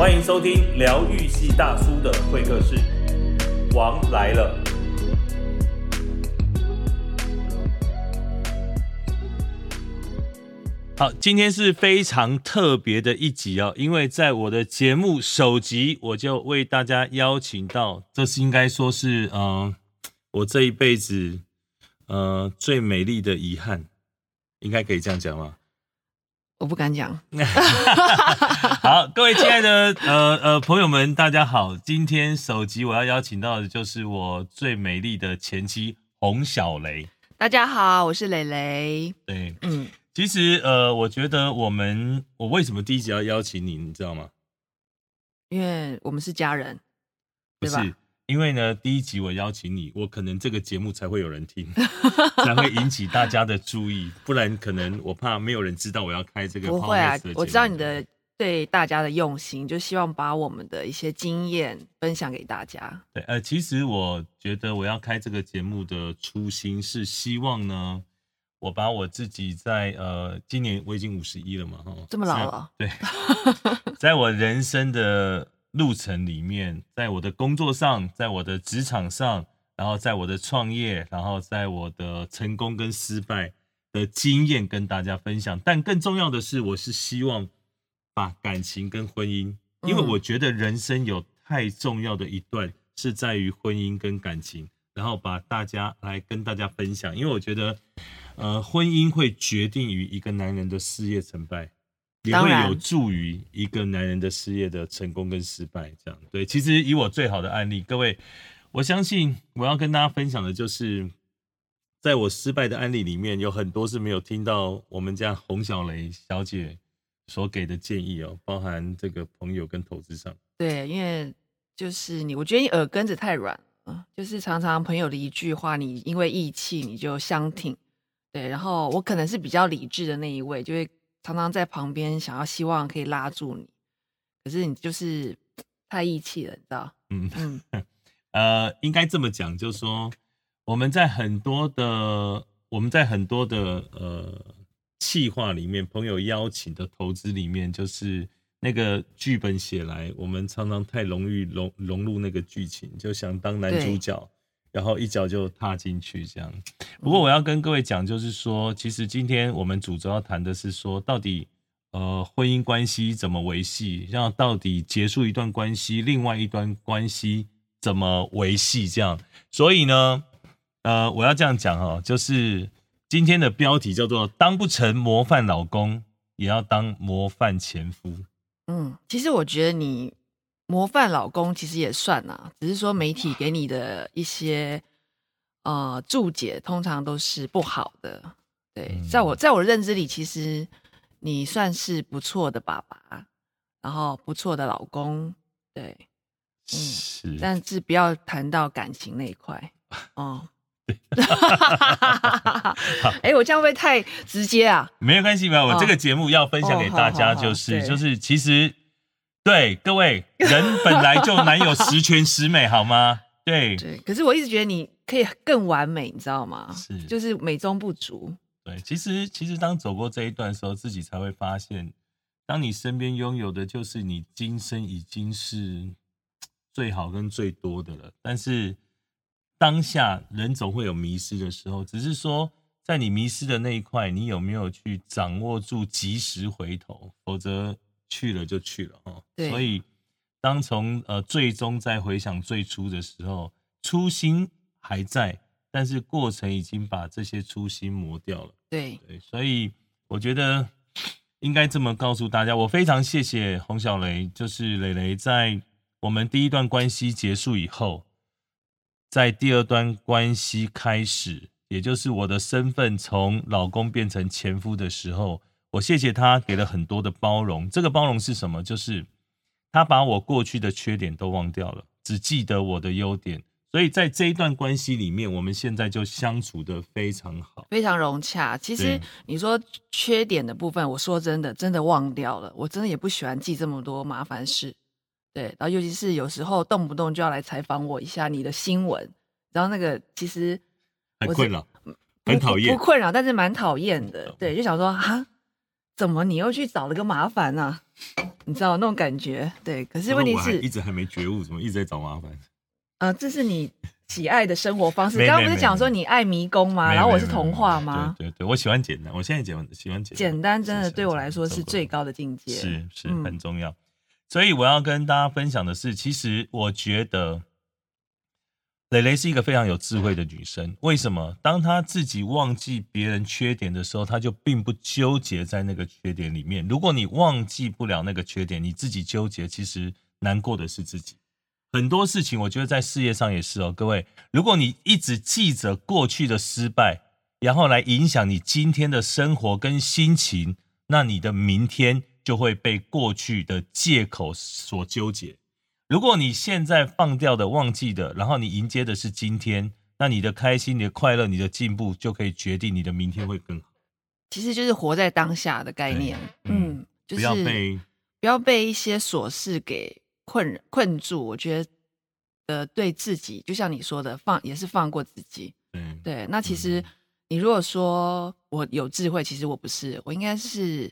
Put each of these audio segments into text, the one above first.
欢迎收听疗愈系大叔的会客室，王来了。好，今天是非常特别的一集哦，因为在我的节目首集，我就为大家邀请到，这是应该说是，嗯，我这一辈子，呃，最美丽的遗憾，应该可以这样讲吗？我不敢讲。好，各位亲爱的呃呃朋友们，大家好，今天首集我要邀请到的就是我最美丽的前妻洪小雷。大家好，我是蕾蕾。对，嗯。其实，呃，我觉得我们，我为什么第一集要邀请你，你知道吗？因为我们是家人，不是？因为呢，第一集我邀请你，我可能这个节目才会有人听，才会引起大家的注意，不然可能我怕没有人知道我要开这个。不会啊，我知道你的对大家的用心，就希望把我们的一些经验分享给大家。对，呃，其实我觉得我要开这个节目的初心是希望呢。我把我自己在呃，今年我已经五十一了嘛，哈，这么老了。对，在我人生的路程里面，在我的工作上，在我的职场上，然后在我的创业，然后在我的成功跟失败的经验跟大家分享。但更重要的是，我是希望把感情跟婚姻，因为我觉得人生有太重要的一段是在于婚姻跟感情，然后把大家来跟大家分享，因为我觉得。呃，婚姻会决定于一个男人的事业成败，也会有助于一个男人的事业的成功跟失败。这样对，其实以我最好的案例，各位，我相信我要跟大家分享的就是，在我失败的案例里面，有很多是没有听到我们家洪小雷小姐所给的建议哦，包含这个朋友跟投资上。对，因为就是你，我觉得你耳根子太软啊，就是常常朋友的一句话，你因为义气你就相挺。对，然后我可能是比较理智的那一位，就会常常在旁边想要希望可以拉住你，可是你就是 太义气了，你知道？嗯嗯，呃，应该这么讲，就是说我们在很多的我们在很多的呃企划里面，朋友邀请的投资里面，就是那个剧本写来，我们常常太容易融融入那个剧情，就想当男主角。然后一脚就踏进去，这样。不过我要跟各位讲，就是说，其实今天我们主轴要谈的是说，到底呃婚姻关系怎么维系，然后到底结束一段关系，另外一段关系怎么维系，这样。所以呢，呃，我要这样讲哦，就是今天的标题叫做“当不成模范老公，也要当模范前夫”。嗯，其实我觉得你。模范老公其实也算呐，只是说媒体给你的一些呃注解，通常都是不好的。对，在我在我认知里，其实你算是不错的爸爸，然后不错的老公。对，嗯，是，但是不要谈到感情那一块哦。哎，我这样会太直接啊？没有关系，没有。我这个节目要分享给大家，就是就是其实。对各位，人本来就难有十 全十美，好吗？对对，可是我一直觉得你可以更完美，你知道吗？是，就是美中不足。对，其实其实当走过这一段时候，自己才会发现，当你身边拥有的就是你今生已经是最好跟最多的了。但是当下人总会有迷失的时候，只是说在你迷失的那一块，你有没有去掌握住及时回头？否则。去了就去了哦，所以当从呃最终再回想最初的时候，初心还在，但是过程已经把这些初心磨掉了。对对，所以我觉得应该这么告诉大家，我非常谢谢洪小雷，就是磊磊在我们第一段关系结束以后，在第二段关系开始，也就是我的身份从老公变成前夫的时候。我谢谢他给了很多的包容，这个包容是什么？就是他把我过去的缺点都忘掉了，只记得我的优点。所以在这一段关系里面，我们现在就相处的非常好，非常融洽。其实你说缺点的部分，我说真的，真的忘掉了。我真的也不喜欢记这么多麻烦事，对。然后尤其是有时候动不动就要来采访我一下你的新闻，然后那个其实很困扰，很讨厌，不困扰，但是蛮讨厌的。对，就想说啊。怎么你又去找了个麻烦呢？你知道那种感觉。对，可是问题是，我一直还没觉悟，怎么一直在找麻烦？呃，这是你喜爱的生活方式。没刚刚不是讲说你爱迷宫吗？然后我是童话吗？对对对，我喜欢简单，我现在简喜欢简简单真的对我来说是是最高的境界。是是嗯很重要。所以我要跟大家分享的是，其实我觉得蕾蕾是一个非常有智慧的女生。为什么？当她自己忘记别人缺点的时候，她就并不纠结在那个缺点里面。如果你忘记不了那个缺点，你自己纠结，其实难过的是自己。很多事情，我觉得在事业上也是哦，各位，如果你一直记着过去的失败，然后来影响你今天的生活跟心情，那你的明天就会被过去的借口所纠结。如果你现在放掉的、忘记的，然后你迎接的是今天，那你的开心、你的快乐、你的进步，就可以决定你的明天会更好。其实就是活在当下的概念。对嗯，就是不要被不要被一些琐事给困困住。我觉得呃，对自己，就像你说的，放也是放过自己。对对，那其实嗯你如果说我有智慧，其实我不是，我应该是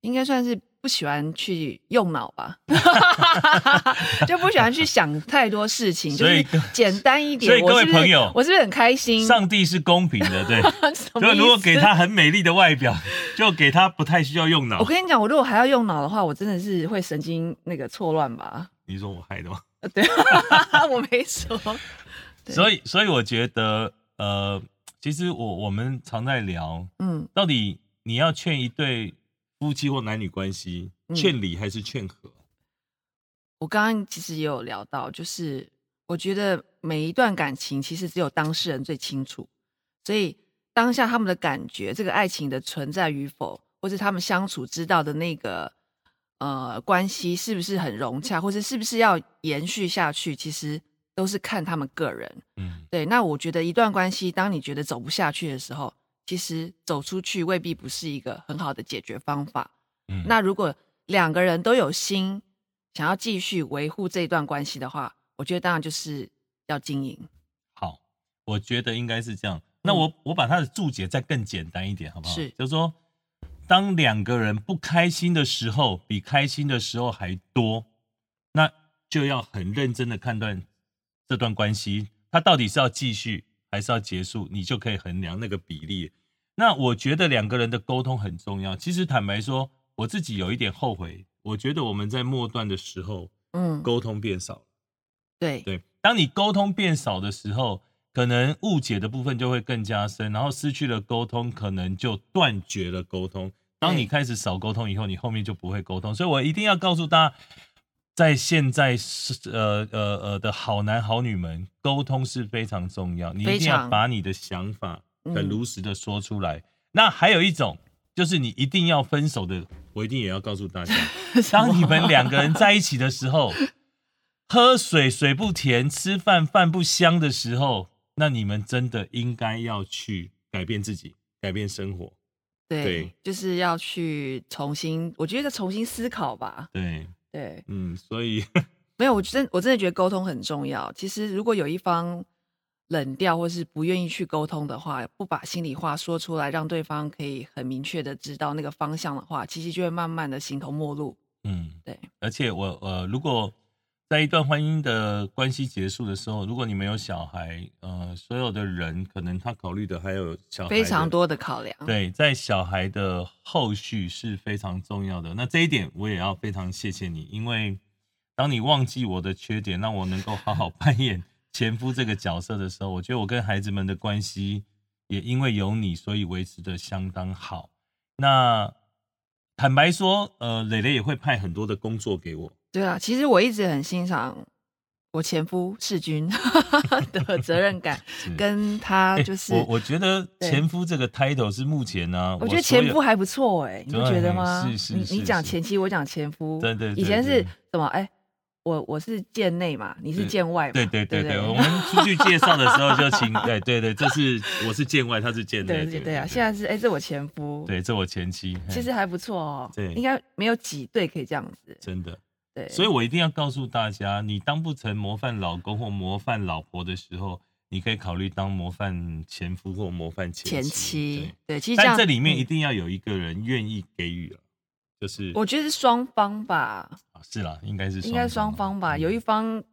应该算是不喜欢去用脑吧，就不喜欢去想太多事情，就所以是简单一点。所以各位朋友我是不是很开心？上帝是公平的，对。就如果给他很美丽的外表，就给他不太需要用脑我。跟你讲，我如果还要用脑的话，我真的是会神经那个错乱吧？你说我害的吗？呃对，我没说。所以，所以我觉得，呃，其实我我们常在聊，嗯，到底你要劝一对夫妻或男女关系，嗯劝离还是劝和？我刚刚其实也有聊到，就是我觉得每一段感情其实只有当事人最清楚，所以当下他们的感觉，这个爱情的存在与否，或者他们相处知道的那个呃关系是不是很融洽，或者是不是要延续下去，其实都是看他们个人。嗯，对，那我觉得一段关系，当你觉得走不下去的时候，其实走出去未必不是一个很好的解决方法。嗯那如果两个人都有心想要继续维护这段关系的话，我觉得当然就是要经营。好，我觉得应该是这样。那我我把它的注解再更简单一点，好不好？是就是说，当两个人不开心的时候，比开心的时候还多，那就要很认真的判断这段关系，它到底是要继续还是要结束，你就可以衡量那个比例。那我觉得两个人的沟通很重要。其实坦白说，我自己有一点后悔，我觉得我们在末段的时候嗯，沟通变少了。对，对，当你沟通变少的时候，可能误解的部分就会更加深，然后失去了沟通，可能就断绝了沟通。当你开始少沟通以后，你后面就不会沟通。所以我一定要告诉大家，在现在是呃呃呃的好男好女们，沟通是非常重要，你一定要把你的想法很嗯如实的说出来。那还有一种。就是你一定要分手的，我一定也要告诉大家，当你们两个人在一起的时候，喝水水不甜，吃饭饭不香的时候，那你们真的应该要去改变自己，改变生活。对，对就是要去重新，我觉得重新思考吧。对，对，嗯，所以 没有，我真我真的觉得沟通很重要。其实如果有一方冷掉或是不愿意去沟通的话，不把心里话说出来，让对方可以很明确的知道那个方向的话，其实就会慢慢的形同陌路。嗯，对，而且我呃，如果在一段婚姻的关系结束的时候，如果你没有小孩，呃，所有的人可能他考虑的还有小孩非常。多的考量。对，在小孩的后续是非常重要的。那这一点我也要非常谢谢你，因为当你忘记我的缺点，让我能够好好 扮演前夫这个角色的时候，我觉得我跟孩子们的关系也因为有你，所以维持的相当好。那坦白说，呃，蕾蕾也会派很多的工作给我。对啊，其实我一直很欣赏我前夫世军 的责任感，跟他欸就是，我我觉得前夫这个 title 是目前呢、我觉得前夫还不错哎、你不觉得吗？对是是是你你讲前妻，我讲前夫，对对对以前是什么？哎、我我是贱内嘛，你是对贱外嘛，对对对对对，我 们出去介绍的时候就请，对对对，这是我是见外，他是见内，对对对啊，现在是哎、这我前夫，对这我前妻，其实还不错哦，对应该没有几对可以这样子，真的，对，所以我一定要告诉大家，你当不成模范老公或模范老婆的时候，你可以考虑当模范前夫或模范前前妻对，对，其实这样但这里面嗯一定要有一个人愿意给予了，就是我觉得是双方吧，是啦，应该是应该双方吧，嗯有一方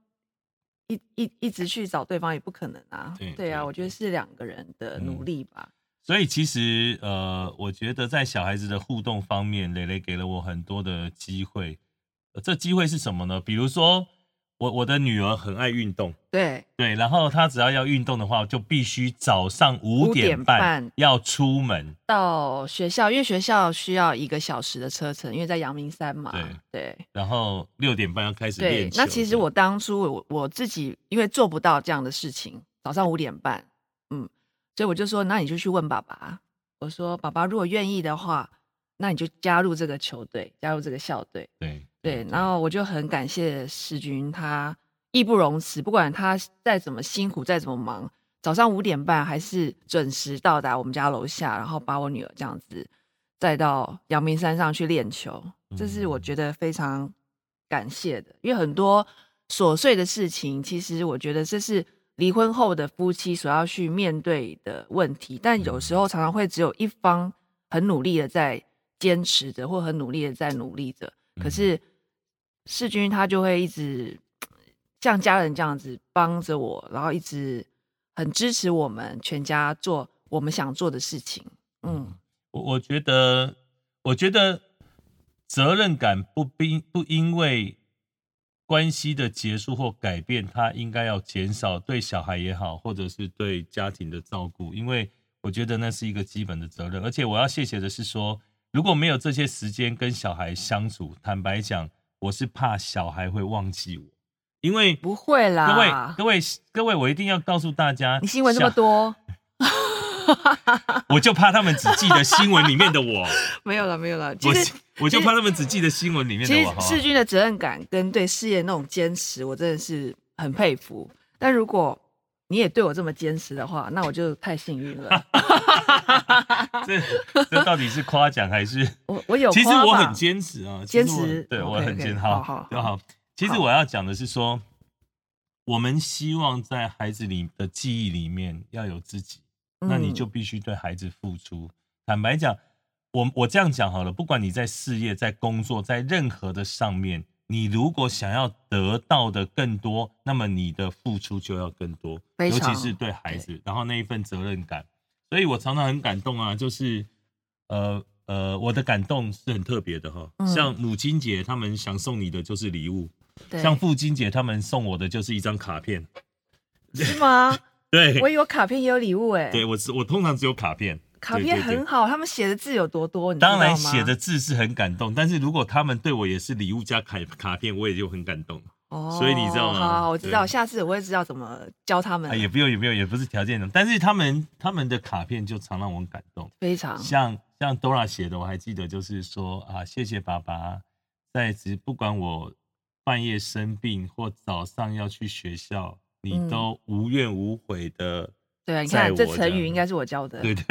一一一直去找对方也不可能啊。对对啊，我觉得是两个人的努嗯力吧。所以其实呃，我觉得在小孩子的互动方面，蕾蕾给了我很多的机会。呃这机会是什么呢？比如说，我我的女儿很爱运动，对，对，然后她只要要运动的话，就必须早上五5点点半半要出门。到学校，因为学校需要一个小时的车程，因为在阳明山嘛。对对然后六点半要开始对练。球。那其实我当初我我自己因为做不到这样的事情，早上五点半，嗯，所以我就说，那你就去问爸爸。我说，爸爸如果愿意的话，那你就加入这个球队，加入这个校队。对对，然后我就很感谢世军，他义不容辞，不管他再怎么辛苦，再怎么忙，早上五点半还是准时到达我们家楼下，然后把我女儿这样子带到阳明山上去练球，这是我觉得非常感谢的，因为很多琐碎的事情，其实我觉得这是离婚后的夫妻所要去面对的问题，但有时候常常会只有一方很努力的在坚持着，或很努力的在努力着，可嗯是世军他就会一直像家人这样子帮着我，然后一直很支持我们全家做我们想做的事情。嗯，我我觉得，我觉得责任感不并不因为关系的结束或改变，它应该要减少对小孩也好，或者是对家庭的照顾，因为我觉得那是一个基本的责任。而且我要谢谢的是说，如果没有这些时间跟小孩相处，坦白讲，我是怕小孩会忘记我，因为不会啦，各位各位各位，我一定要告诉大家，你新闻这么，多，我就怕他们只记得新闻里面的我。没有了，没有了。其我实我就怕他们只记得新闻里面的我，其实世军的责任感跟对事业那种坚持，我真的是很佩服。但如果你也对我这么坚持的话，那我就太幸运了。这这到底是夸奖还是？我我有其实我很坚持啊，坚持对我很坚好好好好。其实我要讲的是说，我们希望在孩子里的记忆里面要有自己，那你嗯就必须对孩子付出。坦白讲，我我这样讲好了，不管你在事业、在工作、在任何的上面，你如果想要得到的更多，那么你的付出就要更多，尤其是对孩子，然后那一份责任感。所以我常常很感动啊，就是呃呃，我的感动是很特别的哈。嗯像母亲节，他们想送你的就是礼物；像父亲节，他们送我的就是一张卡片。是吗？对我，有卡片也有礼物哎，对我是我通常只有卡片。卡片很好，他们写的字有多多，你知道当然写的字是很感动，但是如果他们对我也是礼物加卡卡片，我也就很感动。哦，所以你知道吗好，我知道，下次我会知道怎么教他们啊，，也不用也不用，也不是条件的，但是他们他们的卡片就常让我感动。非常像像 Dora 写的，我还记得，就是说啊，谢谢爸爸，在只不管我半夜生病或早上要去学校，你嗯都无怨无悔的。对啊，你看这成语应该是我教的，对对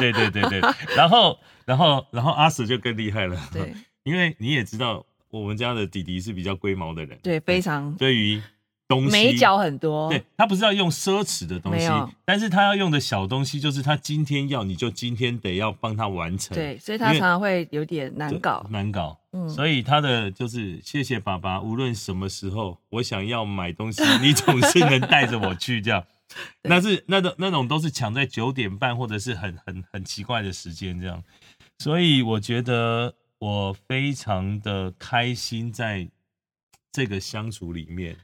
对 对对对，然后然后然后阿 Sir 就更厉害了，对因为你也知道，我们家的弟弟是比较龟毛的人，对，非常对于东西美角很多，对他不是要用奢侈的东西但是他要用的小东西，就是他今天要，你就今天得要帮他完成。对，所以他常常会有点难搞，难搞。嗯所以他的就是谢谢爸爸，无论什么时候我想要买东西，你总是能带着我去这样。对。那是那种那种都是抢在九点半或者是很很很奇怪的时间这样，所以我觉得我非常的开心在这个相处里面。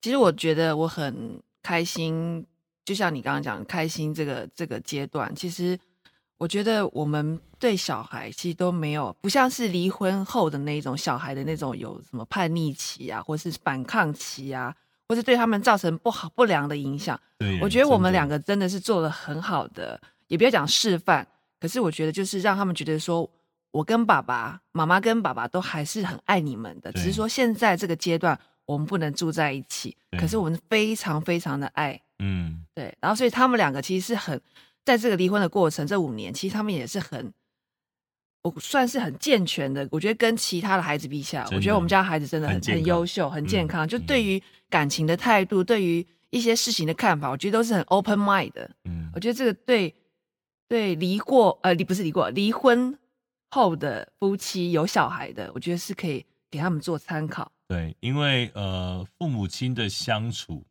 其实我觉得我很开心，就像你刚刚讲，开心这个这个阶段，其实我觉得我们对小孩其实都没有，不像是离婚后的那种小孩的那种有什么叛逆期啊，或是反抗期啊，或是对他们造成不好不良的影响。对，我觉得我们两个真的是做了很好的，也不要讲示范，可是我觉得就是让他们觉得说，我跟爸爸妈妈跟爸爸都还是很爱你们的，只是说现在这个阶段我们不能住在一起，可是我们非常非常的爱，嗯。对，然后所以他们两个其实是很在这个离婚的过程这五年，其实他们也是很。我算是很健全的，我觉得跟其他的孩子比起来，我觉得我们家孩子真的很很优秀、很健嗯康。就嗯对于感情的态度，对于一些事情的看法，我觉得都是很 open mind 的。嗯我觉得这个对对离过呃离不是离过离婚后的夫妻有小孩的，我觉得是可以给他们做参考。对，因为呃，父母亲的相处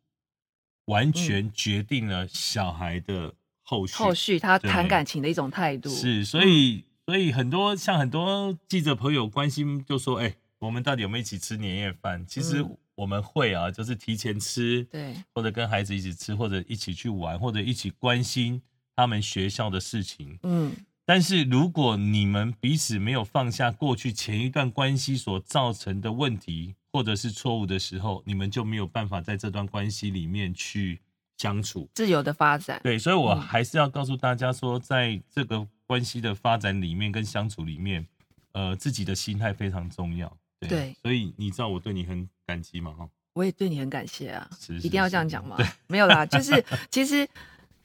完全决定了小孩的后续。后续他对谈感情的一种态度。是，所以所以很多像很多记者朋友关心，就说：“哎、我们到底有没有一起吃年夜饭？”其实嗯我们会啊，就是提前吃，对或者跟孩子一起吃，或者一起去玩，或者一起关心他们学校的事情。嗯，但是如果你们彼此没有放下过去前一段关系所造成的问题或者是错误的时候，你们就没有办法在这段关系里面去相处。自由的发展。对，所以我嗯还是要告诉大家说，在这个关系的发展里面跟相处里面，呃，自己的心态非常重要。对，对所以你知道我对你很感激嘛？哈，我也对你很感谢啊，是一定要这样是讲吗？没有啦，就是 其实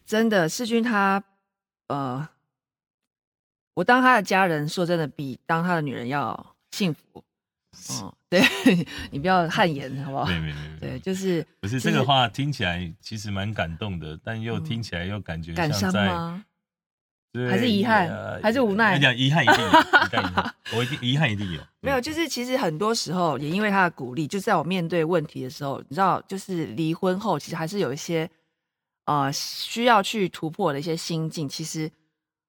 真的世军他呃，我当他的家人，说真的比当他的女人要幸福。嗯，对 你不要汗颜，好不好？对没没没，对，就是不是这个话听起来其实蛮感动的，但又嗯听起来又感觉感伤吗？还是遗憾呃还是无奈我讲遗憾一定有，遗憾 我一定遗憾一定有。没有，嗯就是其实很多时候也因为他的鼓励，就在我面对问题的时候，你知道，就是离婚后，其实还是有一些呃需要去突破的一些心境，其实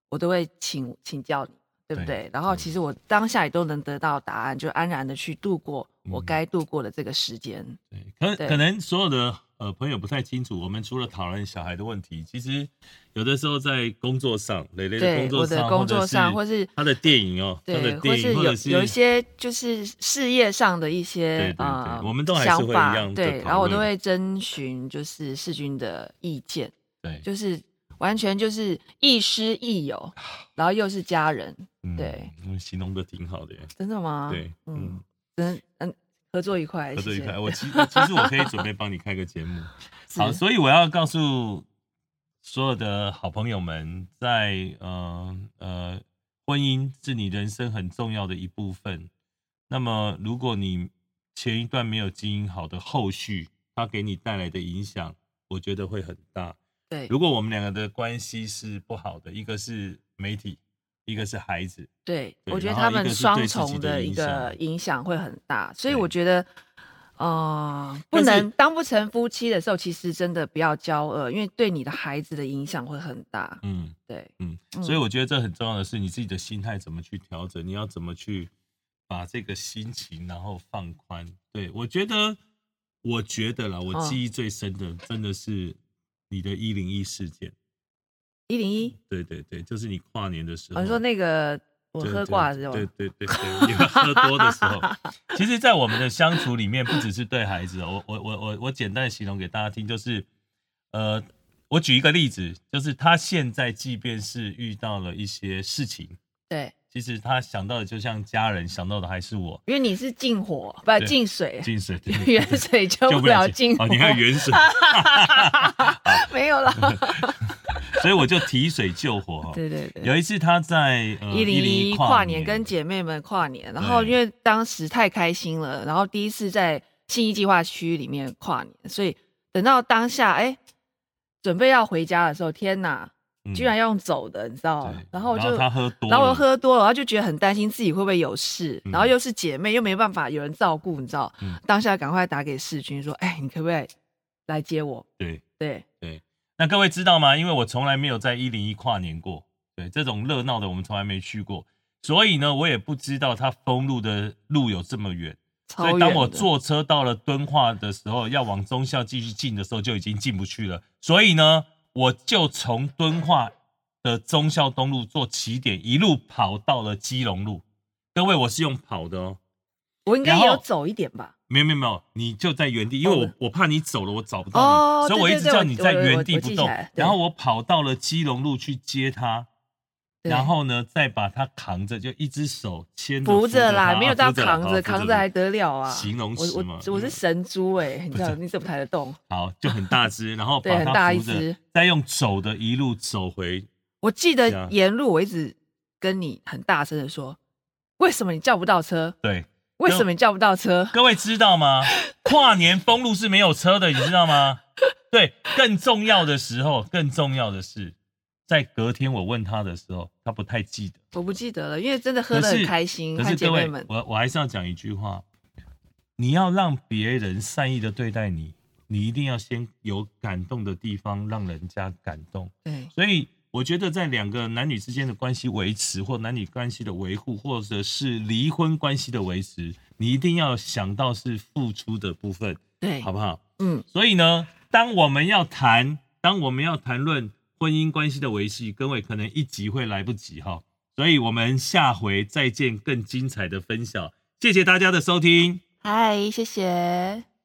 我都会请请教你，对不对对？然后其实我当下也都能得到答案，就安然的去度过我嗯该度过的这个时间。对，可对可能所有的呃朋友不太清楚，我们除了讨论小孩的问题，其实有的时候在工作上，蕾蕾的工作上，我的工作上，或是他的电影哦，他的电影，或是有者是有一些就是事业上的一些对对对呃我们都还是想会法一样，的对，然后我都论会征询就是世军的意见，对，就是完全就是亦师亦友，然后又是家人，嗯对，嗯，形容的挺好的耶，真的吗？对，嗯嗯，，真嗯，合作愉快，合作愉快。我其 其实我可以准备帮你开个节目，好，所以我要告诉所有的好朋友们，在呃呃，婚姻是你人生很重要的一部分。那么，如果你前一段没有经营好的后续，它给你带来的影响，我觉得会很大。对如果我们两个的关系是不好的，一个是媒体，一个是孩子，对，对我觉得他们双重的一个影响会很大，所以我觉得。呃，不能当不成夫妻的时候，其实真的不要骄傲，因为对你的孩子的影响会很大。嗯。对，嗯，嗯所以我觉得这很重要的是你自己的心态怎么去调整，你要怎么去把这个心情然后放宽。对我觉得，我觉得啦，我嗯记忆最深的真的是你的一零一事件。一零一，对对对，就是你跨年的时候，哦你说那个我喝挂的时候，对对对对，你喝多的时候，其实，在我们的相处里面，不只是对孩子哦，我我我我我简单的形容给大家听，就是，呃，我举一个例子，就是他现在即便是遇到了一些事情，对，其实他想到的就像家人想到的还是我，因为你是进火，不是进水，进水远水救不了近火。哦，你看远水，没有啦。所以我就提水救火哈。对对对，有一次他在呃一零一跨跨年跟姐妹们跨年，然后因为当时太开心了，然后第一次在信义计划区里面跨年，所以等到当下哎准备要回家的时候，天哪，嗯居然要用走的，你知道吗？然后我就他喝多了，然后我喝多了，然后就觉得很担心自己会不会有事，嗯然后又是姐妹，又没办法有人照顾，你知道？嗯当下赶快打给世军说：“哎，你可不可以来接我对。？”对，那各位知道吗？因为我从来没有在一零一跨年过，对这种热闹的我们从来没去过，所以呢，我也不知道它封路的路有这么远。所以当我坐车到了敦化的时候，要往中校继续进的时候，就已经进不去了。所以呢，我就从敦化的忠孝东路做起点，一路跑到了基隆路。各位，我是用跑的哦，我应该然后也有走一点吧？没有没有没有，你就在原地，因为我、哦我怕你走了，我找不到你，哦所以我一直叫你在原地不动然后我跑到了基隆路去接他，对然后呢再把它扛着，就一只手牵着扶着啦，他没有到扛着，扛着还得了啊？形容我词嘛我我是神猪哎，你知道你怎么抬得动？好，就很大只，然后对很把他扶着大一只，再用走的一路走回。我记得沿路我一直跟你很大声的说，为什么你叫不到车？对，为什么你叫不到车？各位知道吗？跨年封路是没有车的，你知道吗？对，更重要的时候，更重要的是，在隔天我问他的时候，他不太记得。我不记得了，因为真的喝得很开心，和可是各位我我还是要讲一句话，你要让别人善意的对待你，你一定要先有感动的地方，让人家感动。对，所以我觉得在两个男女之间的关系维持，或男女关系的维护，或者是离婚关系的维持，你一定要想到是付出的部分，对，好不好？嗯，所以呢，当我们要谈，当我们要谈论婚姻关系的维系，各位可能一集会来不及哈，所以我们下回再见更精彩的分享，谢谢大家的收听。嗨，谢谢。